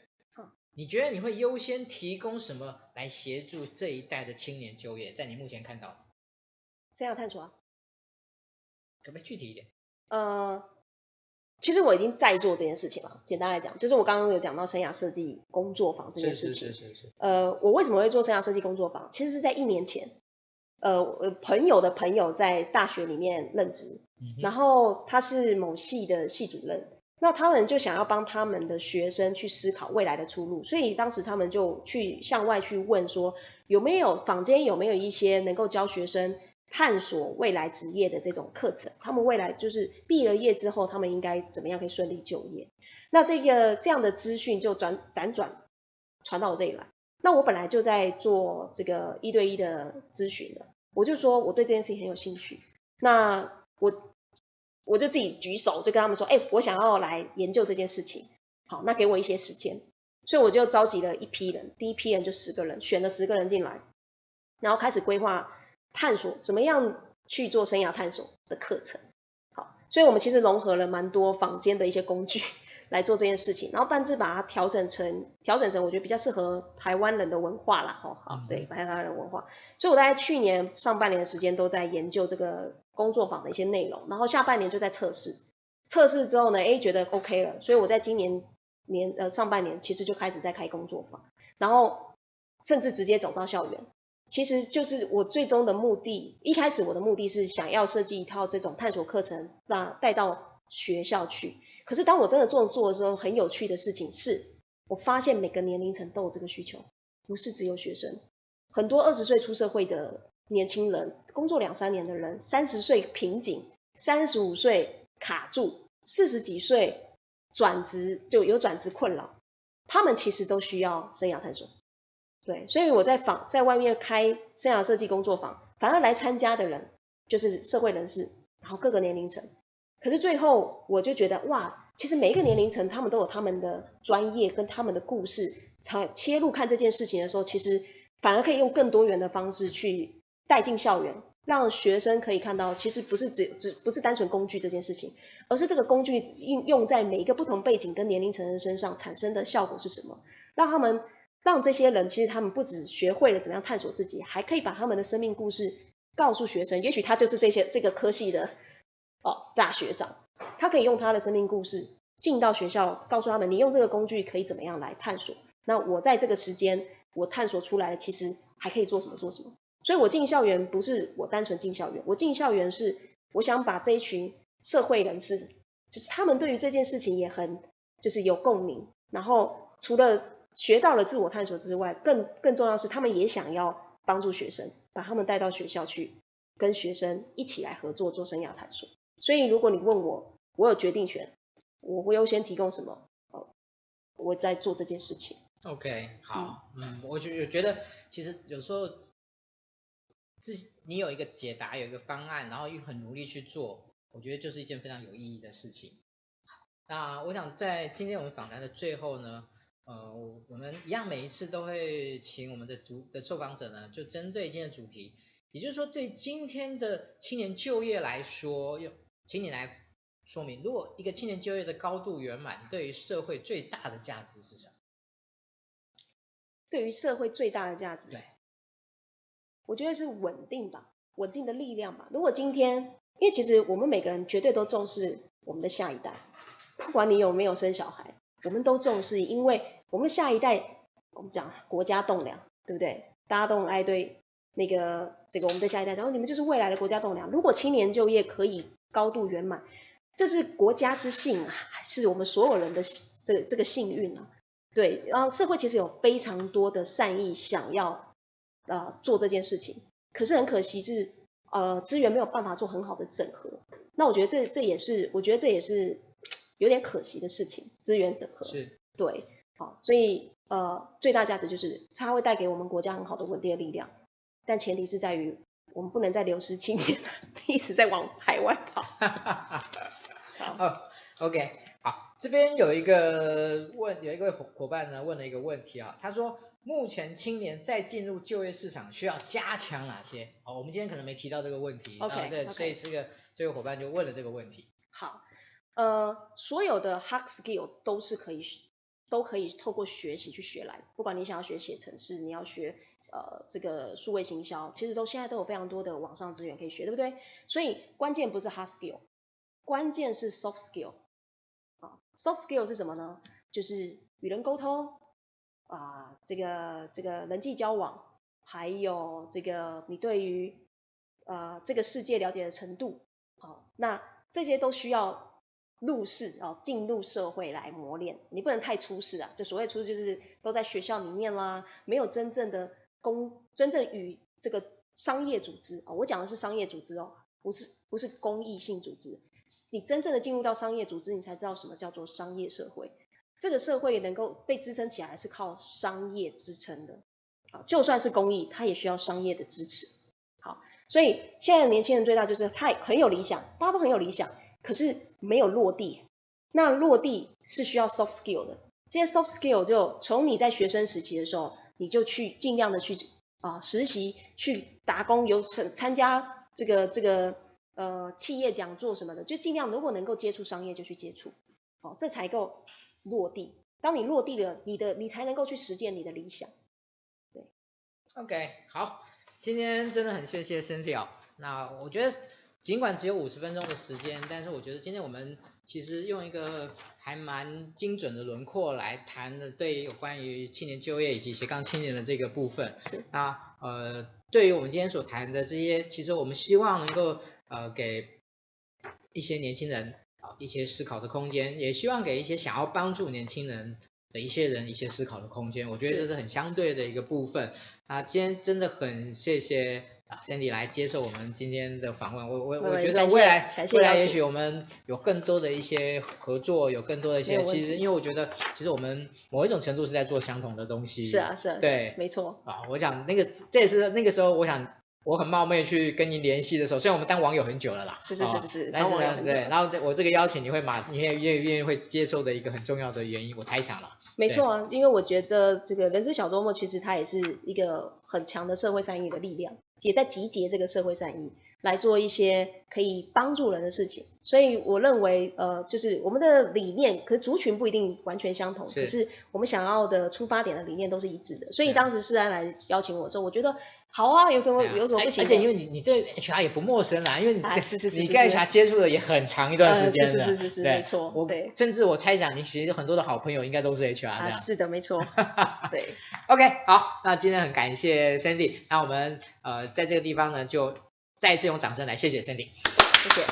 你觉得你会优先提供什么来协助这一代的青年就业？在你目前看到，生涯探索啊，可不可以具体一点？呃，其实我已经在做这件事情了。简单来讲，就是我刚刚有讲到生涯设计工作坊这件事情。是是是是是。呃，我为什么会做生涯设计工作坊？其实是在一年前，呃，朋友的朋友在大学里面任职，嗯、然后他是某系的系主任。那他们就想要帮他们的学生去思考未来的出路，所以当时他们就去向外去问说，有没有坊间有没有一些能够教学生探索未来职业的这种课程？他们未来就是毕了业之后，他们应该怎么样可以顺利就业？那这个这样的资讯就转辗转传到我这里来。那我本来就在做这个一对一的咨询的，我就说我对这件事情很有兴趣。那我。我就自己举手，就跟他们说，哎，我想要来研究这件事情。好，那给我一些时间。所以我就召集了一批人，第一批人就十个人，选了十个人进来，然后开始规划探索怎么样去做生涯探索的课程。好，所以我们其实融合了蛮多坊间的一些工具 <laughs> 来做这件事情，然后半自把它调整成调整成我觉得比较适合台湾人的文化啦，吼，好，对，台湾人的文化。所以我大概去年上半年的时间都在研究这个工作坊的一些内容，然后下半年就在测试，测试之后呢，哎，觉得 OK 了，所以我在今年年呃上半年其实就开始在开工作坊，然后甚至直接走到校园。其实就是我最终的目的，一开始我的目的是想要设计一套这种探索课程，那带到学校去。可是当我真的做做的时候，很有趣的事情是，我发现每个年龄层都有这个需求，不是只有学生。很多二十岁出社会的年轻人，工作两三年的人，三十岁瓶颈，三十五岁卡住，四十几岁转职就有转职困扰，他们其实都需要生涯探索。对，所以我在访在外面开生涯设计工作坊，反而来参加的人就是社会人士，然后各个年龄层。可是最后我就觉得，哇，其实每一个年龄层他们都有他们的专业跟他们的故事，才切入看这件事情的时候，其实反而可以用更多元的方式去带进校园，让学生可以看到，其实不是只只不是单纯工具这件事情，而是这个工具应用在每一个不同背景跟年龄层的身上产生的效果是什么，让他们。让这些人其实他们不只学会了怎么样探索自己，还可以把他们的生命故事告诉学生。也许他就是这些这个科系的哦大学长，他可以用他的生命故事进到学校，告诉他们你用这个工具可以怎么样来探索。那我在这个时间我探索出来的其实还可以做什么做什么。所以我进校园不是我单纯进校园，我进校园是我想把这一群社会人士，就是他们对于这件事情也很就是有共鸣。然后除了学到了自我探索之外，更更重要是，他们也想要帮助学生，把他们带到学校去，跟学生一起来合作做生涯探索。所以，如果你问我，我有决定权，我会优先提供什么？哦，我在做这件事情。OK，好，嗯，嗯，我觉我觉得其实有时候，自你有一个解答，有一个方案，然后又很努力去做，我觉得就是一件非常有意义的事情。那我想在今天我们访谈的最后呢。呃，我们一样每一次都会请我们的主的受访者呢，就针对今天的主题，也就是说对今天的青年就业来说，用请你来说明，如果一个青年就业的高度圆满，对于社会最大的价值是什么？对于社会最大的价值，对，我觉得是稳定吧，稳定的力量吧。如果今天，因为其实我们每个人绝对都重视我们的下一代，不管你有没有生小孩。我们都重视，因为我们下一代，我们讲国家栋梁，对不对？大家都很爱对那个这个我们的下一代讲，哦，你们就是未来的国家栋梁。如果青年就业可以高度圆满，这是国家之幸啊，是我们所有人的这个这个幸运啊。对，然后社会其实有非常多的善意想要呃做这件事情，可是很可惜是呃资源没有办法做很好的整合。那我觉得这这也是，我觉得这也是。有点可惜的事情，资源整合是对，好，所以呃，最大价值就是它会带给我们国家很好的稳定的力量，但前提是在于我们不能再流失青年了，<laughs> 一直在往海外跑。好、好，这边有一个问，有一个伙伙伴呢问了一个问题啊，他说目前青年在进入就业市场需要加强哪些？好，我们今天可能没提到这个问题，OK，、啊、对，okay. 所以这个这位伙伴就问了这个问题。好。呃，所有的 hard skill 都是可以，都可以透过学习去学来。不管你想要学写程式，你要学呃这个数位行销，其实都现在都有非常多的网上资源可以学，对不对？所以关键不是 hard skill，关键是 soft skill。，soft skill 是什么呢？就是与人沟通啊，这个这个人际交往，还有这个你对于呃这个世界了解的程度。好，那这些都需要。入世哦，进入社会来磨练，你不能太出世啊！就所谓出世，就是都在学校里面啦，没有真正的公，真正与这个商业组织哦，我讲的是商业组织哦，不是不是公益性组织。你真正的进入到商业组织，你才知道什么叫做商业社会。这个社会能够被支撑起来，是靠商业支撑的啊。就算是公益，它也需要商业的支持。好，所以现在年轻人最大就是太很有理想，大家都很有理想。可是没有落地，那落地是需要 soft skill 的。这些 soft skill 就从你在学生时期的时候，你就去尽量的去啊实习，去打工，有参参加这个这个呃企业讲座什么的，就尽量如果能够接触商业就去接触，哦，这才够落地。当你落地了，你的你才能够去实践你的理想。对，OK，好，今天真的很谢谢 Cindy 哦。那我觉得尽管只有五十分钟的时间，但是我觉得今天我们。其实用一个还蛮精准的轮廓来谈的，对于有关于青年就业以及斜杠青年的这个部分，是那呃，对于我们今天所谈的这些，其实我们希望能够呃给一些年轻人啊一些思考的空间，也希望给一些想要帮助年轻人的一些人一些思考的空间。我觉得这是很相对的一个部分。啊，今天真的很谢谢。Cindy 来接受我们今天的访问，我我我觉得未来未来也许我们有更多的一些合作，有更多的一些，其实因为我觉得其实我们某一种程度是在做相同的东西。是啊是啊，对，没错。啊，我想那个这也是那个时候，我想我很冒昧去跟您联系的时候，虽然我们当网友很久了啦，是是是是是，但是呢，对，然后这我这个邀请你会马你也愿愿意会接受的一个很重要的原因，我猜想了。没错啊，因为我觉得这个人生小周末其实它也是一个很强的社会善意的力量。也在集结这个社会善意，来做一些可以帮助人的事情。所以我认为，呃，就是我们的理念，可是族群不一定完全相同，是可是我们想要的出发点的理念都是一致的。所以当时世安来邀请我的时候，我觉得好啊，有什么、啊、有什么不行？而且因为你你对 HR 也不陌生啦，因为你、啊、是是是是你跟 HR 接触的也很长一段时间了，呃、是，是，是是是，没错。我对，甚至我猜想你其实很多的好朋友应该都是 HR 是的，没错。<laughs> 对。OK，好，那今天很感谢 Sandy，那我们呃在这个地方呢，就再一次用掌声来谢谢 Cindy，谢谢。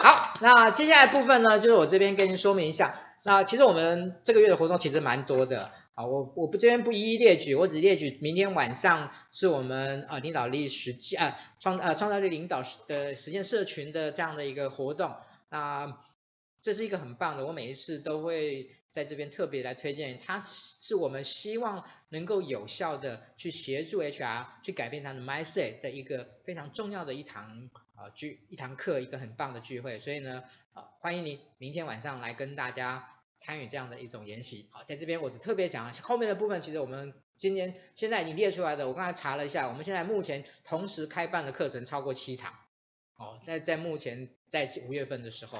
好，那接下来部分呢，就是我这边跟您说明一下，那其实我们这个月的活动其实蛮多的，啊，我我不这边不一一列举，我只列举明天晚上是我们呃领导力实践呃创呃创造力领导的实践社群的这样的一个活动，那这是一个很棒的，我每一次都会。在这边特别来推荐，它是我们希望能够有效的去协助 HR 去改变他的 mindset 的一个非常重要的一堂啊聚一堂课，一个很棒的聚会。所以呢，啊欢迎你明天晚上来跟大家参与这样的一种研习。好，在这边我只特别讲后面的部分，其实我们今天现在你列出来的，我刚才查了一下，我们现在目前同时开办的课程超过七堂。哦，在在目前在五月份的时候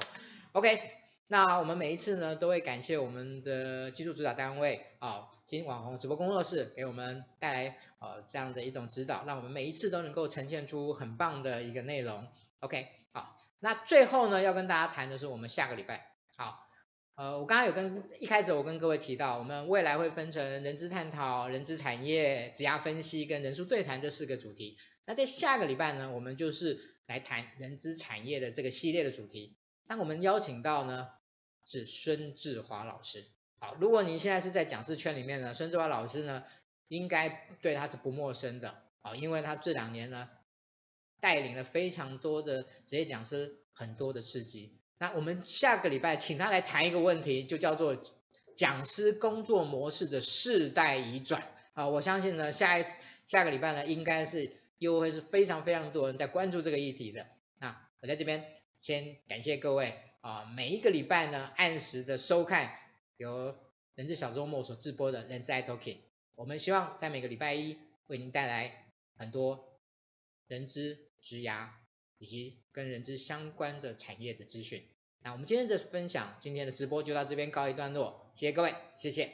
，OK。那我们每一次呢，都会感谢我们的技术指导单位啊，新网红直播工作室给我们带来呃这样的一种指导，让我们每一次都能够呈现出很棒的一个内容。OK，好，那最后呢，要跟大家谈的是我们下个礼拜，好，呃，我刚刚有跟一开始我跟各位提到，我们未来会分成人资探讨、人资产业、职涯分析跟人数对谈这四个主题。那在下个礼拜呢，我们就是来谈人资产业的这个系列的主题。那我们邀请到呢，是孙志华老师，好，如果您现在是在讲师圈里面呢，孙志华老师呢，应该对他是不陌生的，啊，因为他这两年呢，带领了非常多的职业讲师，很多的刺激。那我们下个礼拜请他来谈一个问题，就叫做讲师工作模式的世代移转，啊，我相信呢，下一次下个礼拜呢，应该是又会是非常非常多人在关注这个议题的。那我在这边先感谢各位。啊，每一个礼拜呢，按时的收看由人资小周末所直播的人资 iTalking，我们希望在每个礼拜一为您带来很多人资、职涯以及跟人资相关的产业的资讯。那我们今天的分享，今天的直播就到这边告一段落，谢谢各位，谢谢。